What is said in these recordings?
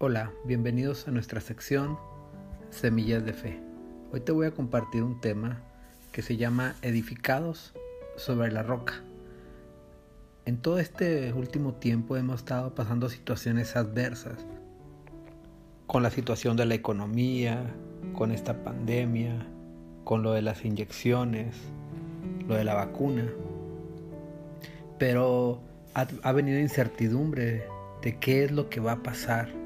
Hola, bienvenidos a nuestra sección Semillas de Fe. Hoy te voy a compartir un tema que se llama Edificados sobre la roca. En todo este último tiempo hemos estado pasando situaciones adversas con la situación de la economía, con esta pandemia, con lo de las inyecciones, lo de la vacuna. Pero ha, ha venido incertidumbre de qué es lo que va a pasar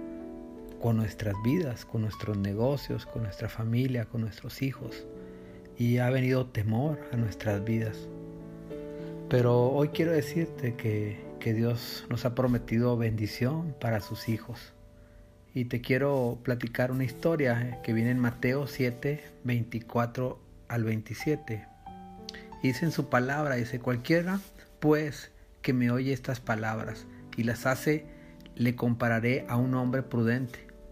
con nuestras vidas, con nuestros negocios, con nuestra familia, con nuestros hijos. Y ha venido temor a nuestras vidas. Pero hoy quiero decirte que, que Dios nos ha prometido bendición para sus hijos. Y te quiero platicar una historia que viene en Mateo 7, 24 al 27. dice en su palabra, dice, cualquiera pues que me oye estas palabras y las hace, le compararé a un hombre prudente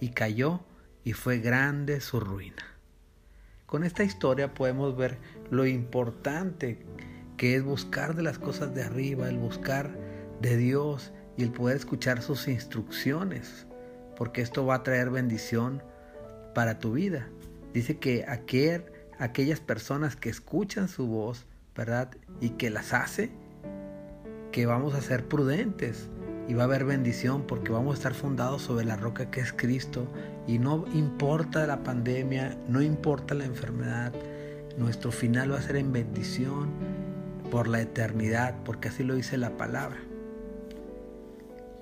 y cayó y fue grande su ruina. Con esta historia podemos ver lo importante que es buscar de las cosas de arriba, el buscar de Dios y el poder escuchar sus instrucciones, porque esto va a traer bendición para tu vida. Dice que aquel, aquellas personas que escuchan su voz, ¿verdad? Y que las hace, que vamos a ser prudentes, y va a haber bendición porque vamos a estar fundados sobre la roca que es Cristo y no importa la pandemia, no importa la enfermedad, nuestro final va a ser en bendición por la eternidad, porque así lo dice la palabra.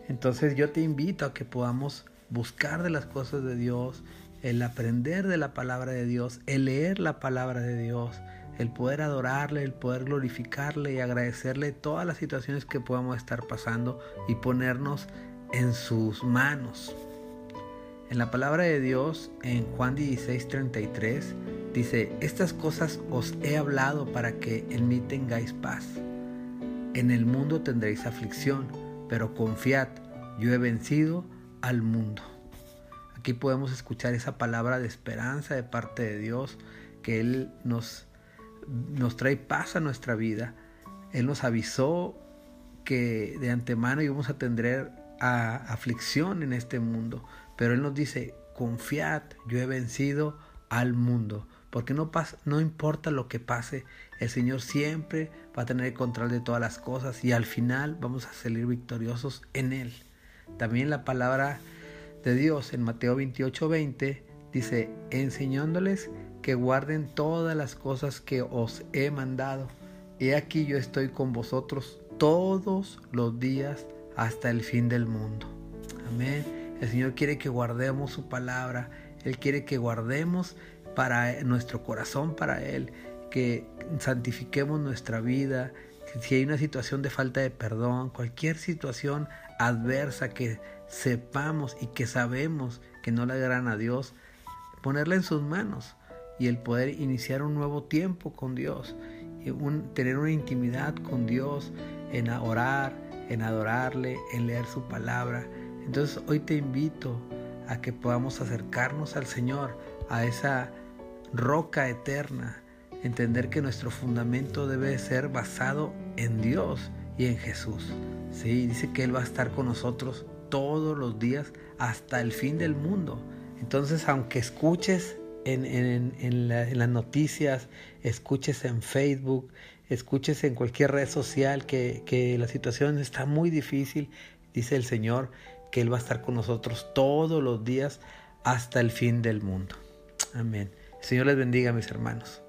Entonces yo te invito a que podamos buscar de las cosas de Dios, el aprender de la palabra de Dios, el leer la palabra de Dios, el poder adorarle, el poder glorificarle y agradecerle todas las situaciones que podamos estar pasando y ponernos en sus manos. En la palabra de Dios, en Juan 16:33, dice, estas cosas os he hablado para que en mí tengáis paz. En el mundo tendréis aflicción, pero confiad, yo he vencido al mundo. Aquí podemos escuchar esa palabra de esperanza de parte de Dios, que Él nos nos trae paz a nuestra vida. Él nos avisó que de antemano íbamos a tener a aflicción en este mundo, pero Él nos dice, confiad, yo he vencido al mundo, porque no, pasa, no importa lo que pase, el Señor siempre va a tener el control de todas las cosas y al final vamos a salir victoriosos en Él. También la palabra de Dios en Mateo 28, 20 dice, enseñándoles que guarden todas las cosas que os he mandado. He aquí yo estoy con vosotros todos los días hasta el fin del mundo. Amén. El Señor quiere que guardemos su palabra. Él quiere que guardemos para nuestro corazón para Él, que santifiquemos nuestra vida. Si hay una situación de falta de perdón, cualquier situación adversa que sepamos y que sabemos que no le agradan a Dios, ponerla en sus manos y el poder iniciar un nuevo tiempo con Dios, y tener una intimidad con Dios, en orar, en adorarle, en leer su palabra. Entonces hoy te invito a que podamos acercarnos al Señor, a esa roca eterna, entender que nuestro fundamento debe ser basado en Dios y en Jesús. Sí, dice que Él va a estar con nosotros todos los días hasta el fin del mundo. Entonces, aunque escuches en, las noticias, escuches en Facebook, escuches en cualquier red social que, que la situación está muy difícil, dice el Señor que Él va a estar con nosotros todos los días hasta el fin del mundo. Amén. Señor les bendiga, mis hermanos.